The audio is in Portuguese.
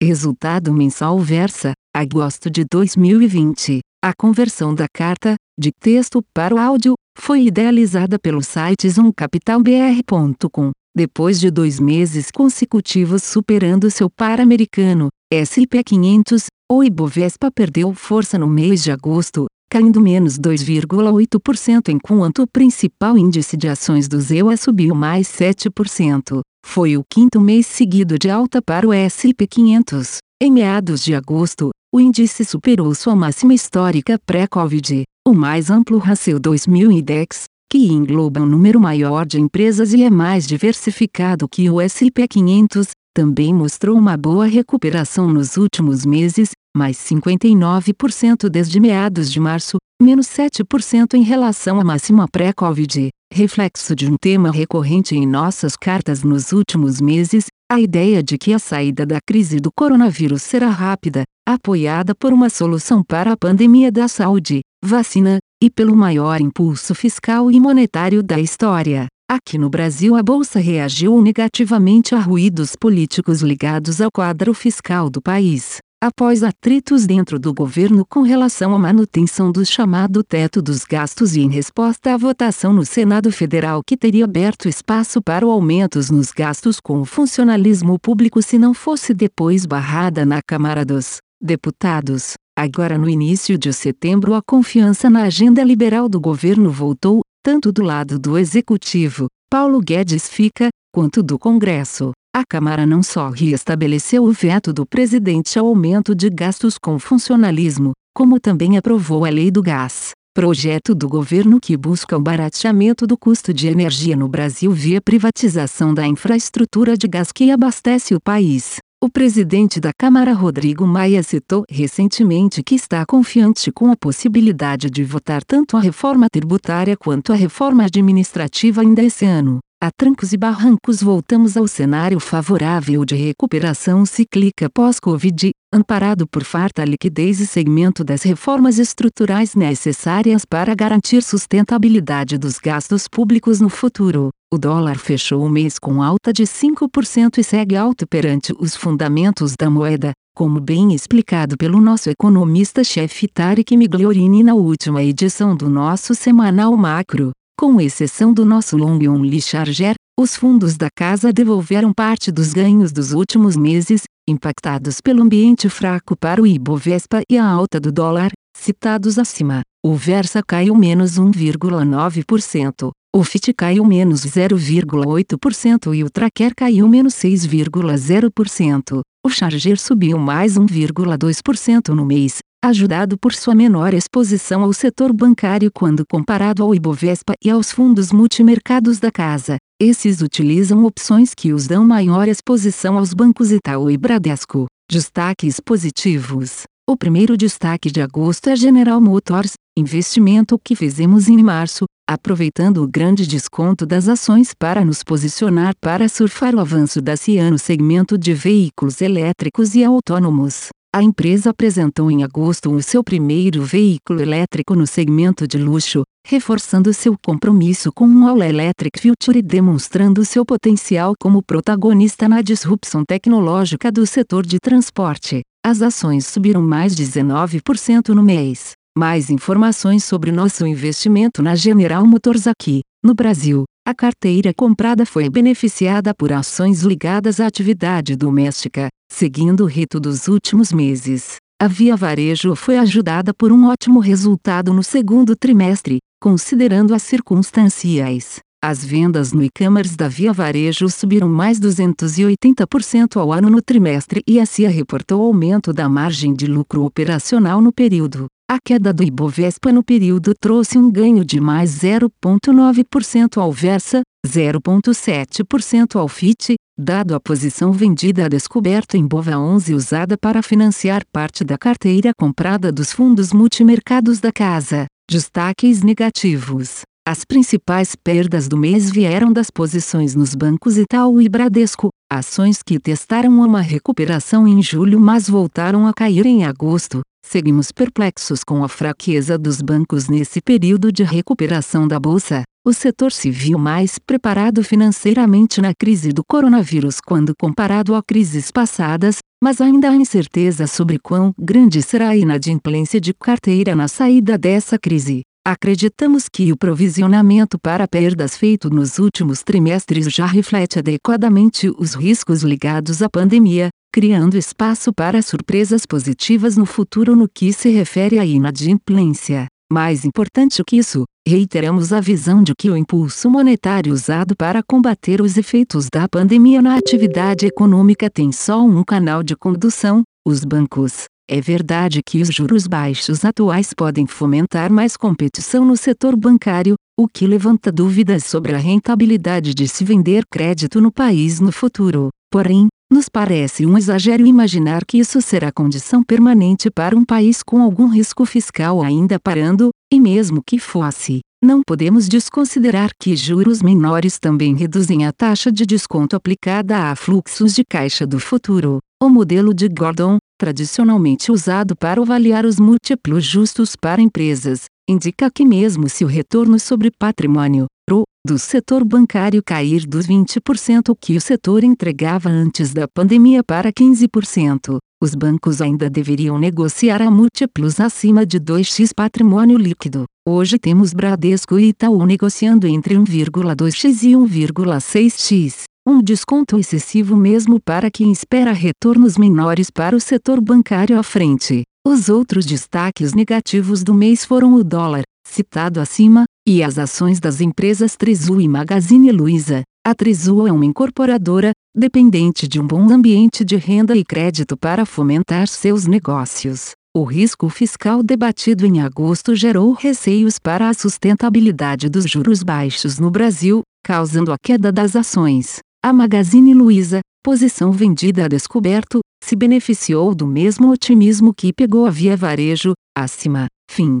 Resultado mensal Versa, agosto de 2020. A conversão da carta, de texto para o áudio, foi idealizada pelo site zoomcapitalbr.com. Depois de dois meses consecutivos superando seu par americano, S&P 500, o Ibovespa perdeu força no mês de agosto, caindo menos 2,8% enquanto o principal índice de ações do ZEUA subiu mais 7%. Foi o quinto mês seguido de alta para o S&P 500. Em meados de agosto, o índice superou sua máxima histórica pré-Covid. O mais amplo Russell 2000 Index, que engloba um número maior de empresas e é mais diversificado que o S&P 500, também mostrou uma boa recuperação nos últimos meses, mais 59% desde meados de março, menos 7% em relação à máxima pré-Covid, reflexo de um tema recorrente em nossas cartas nos últimos meses, a ideia de que a saída da crise do coronavírus será rápida, apoiada por uma solução para a pandemia da saúde, vacina, e pelo maior impulso fiscal e monetário da história. Aqui no Brasil, a bolsa reagiu negativamente a ruídos políticos ligados ao quadro fiscal do país, após atritos dentro do governo com relação à manutenção do chamado teto dos gastos e em resposta à votação no Senado Federal que teria aberto espaço para aumentos nos gastos com o funcionalismo público se não fosse depois barrada na Câmara dos Deputados. Agora no início de setembro a confiança na agenda liberal do governo voltou, tanto do lado do executivo, Paulo Guedes fica, quanto do Congresso. A Câmara não só reestabeleceu o veto do presidente ao aumento de gastos com funcionalismo, como também aprovou a Lei do Gás, projeto do governo que busca o barateamento do custo de energia no Brasil via privatização da infraestrutura de gás que abastece o país. O presidente da Câmara Rodrigo Maia citou recentemente que está confiante com a possibilidade de votar tanto a reforma tributária quanto a reforma administrativa ainda esse ano. A trancos e barrancos voltamos ao cenário favorável de recuperação cíclica pós-Covid, amparado por farta liquidez e segmento das reformas estruturais necessárias para garantir sustentabilidade dos gastos públicos no futuro. O dólar fechou o mês com alta de 5% e segue alto perante os fundamentos da moeda, como bem explicado pelo nosso economista-chefe Tarek Migliorini na última edição do nosso semanal macro. Com exceção do nosso long only charger, os fundos da casa devolveram parte dos ganhos dos últimos meses, impactados pelo ambiente fraco para o Ibovespa e a alta do dólar, citados acima. O Versa caiu menos 1,9%, o FIT caiu menos 0,8% e o Tracker caiu menos 6,0%. O Charger subiu mais 1,2% no mês, ajudado por sua menor exposição ao setor bancário quando comparado ao Ibovespa e aos fundos multimercados da casa. Esses utilizam opções que os dão maior exposição aos bancos Itaú e Bradesco. Destaques positivos. O primeiro destaque de agosto é General Motors, investimento que fizemos em março, aproveitando o grande desconto das ações para nos posicionar para surfar o avanço da CIA no segmento de veículos elétricos e autônomos. A empresa apresentou em agosto o seu primeiro veículo elétrico no segmento de luxo, reforçando seu compromisso com um All Electric Future e demonstrando seu potencial como protagonista na disrupção tecnológica do setor de transporte. As ações subiram mais de 19% no mês. Mais informações sobre nosso investimento na General Motors aqui, no Brasil. A carteira comprada foi beneficiada por ações ligadas à atividade doméstica, seguindo o rito dos últimos meses. A Via Varejo foi ajudada por um ótimo resultado no segundo trimestre, considerando as circunstâncias. As vendas no e-commerce da Via Varejo subiram mais 280% ao ano no trimestre e a CIA reportou aumento da margem de lucro operacional no período. A queda do Ibovespa no período trouxe um ganho de mais 0,9% ao Versa, 0,7% ao FIT, dado a posição vendida a descoberto em Bova 11 usada para financiar parte da carteira comprada dos fundos multimercados da casa. Destaques negativos. As principais perdas do mês vieram das posições nos bancos Itaú e Bradesco, ações que testaram uma recuperação em julho mas voltaram a cair em agosto. Seguimos perplexos com a fraqueza dos bancos nesse período de recuperação da bolsa. o setor se viu mais preparado financeiramente na crise do coronavírus quando comparado a crises passadas, mas ainda há incerteza sobre quão grande será a inadimplência de carteira na saída dessa crise. Acreditamos que o provisionamento para perdas feito nos últimos trimestres já reflete adequadamente os riscos ligados à pandemia, criando espaço para surpresas positivas no futuro no que se refere à inadimplência. Mais importante que isso, reiteramos a visão de que o impulso monetário usado para combater os efeitos da pandemia na atividade econômica tem só um canal de condução: os bancos. É verdade que os juros baixos atuais podem fomentar mais competição no setor bancário, o que levanta dúvidas sobre a rentabilidade de se vender crédito no país no futuro. Porém, nos parece um exagero imaginar que isso será condição permanente para um país com algum risco fiscal ainda parando, e mesmo que fosse, não podemos desconsiderar que juros menores também reduzem a taxa de desconto aplicada a fluxos de caixa do futuro. O modelo de Gordon, tradicionalmente usado para avaliar os múltiplos justos para empresas, indica que mesmo se o retorno sobre patrimônio, do setor bancário cair dos 20% que o setor entregava antes da pandemia para 15%, os bancos ainda deveriam negociar a múltiplos acima de 2x patrimônio líquido. Hoje temos Bradesco e Itaú negociando entre 1,2x e 1,6x um desconto excessivo mesmo para quem espera retornos menores para o setor bancário à frente. Os outros destaques negativos do mês foram o dólar, citado acima, e as ações das empresas Trisul e Magazine Luiza. A Trisul é uma incorporadora, dependente de um bom ambiente de renda e crédito para fomentar seus negócios. O risco fiscal debatido em agosto gerou receios para a sustentabilidade dos juros baixos no Brasil, causando a queda das ações. A Magazine Luiza, posição vendida a descoberto, se beneficiou do mesmo otimismo que pegou a Via Varejo, acima. Fim.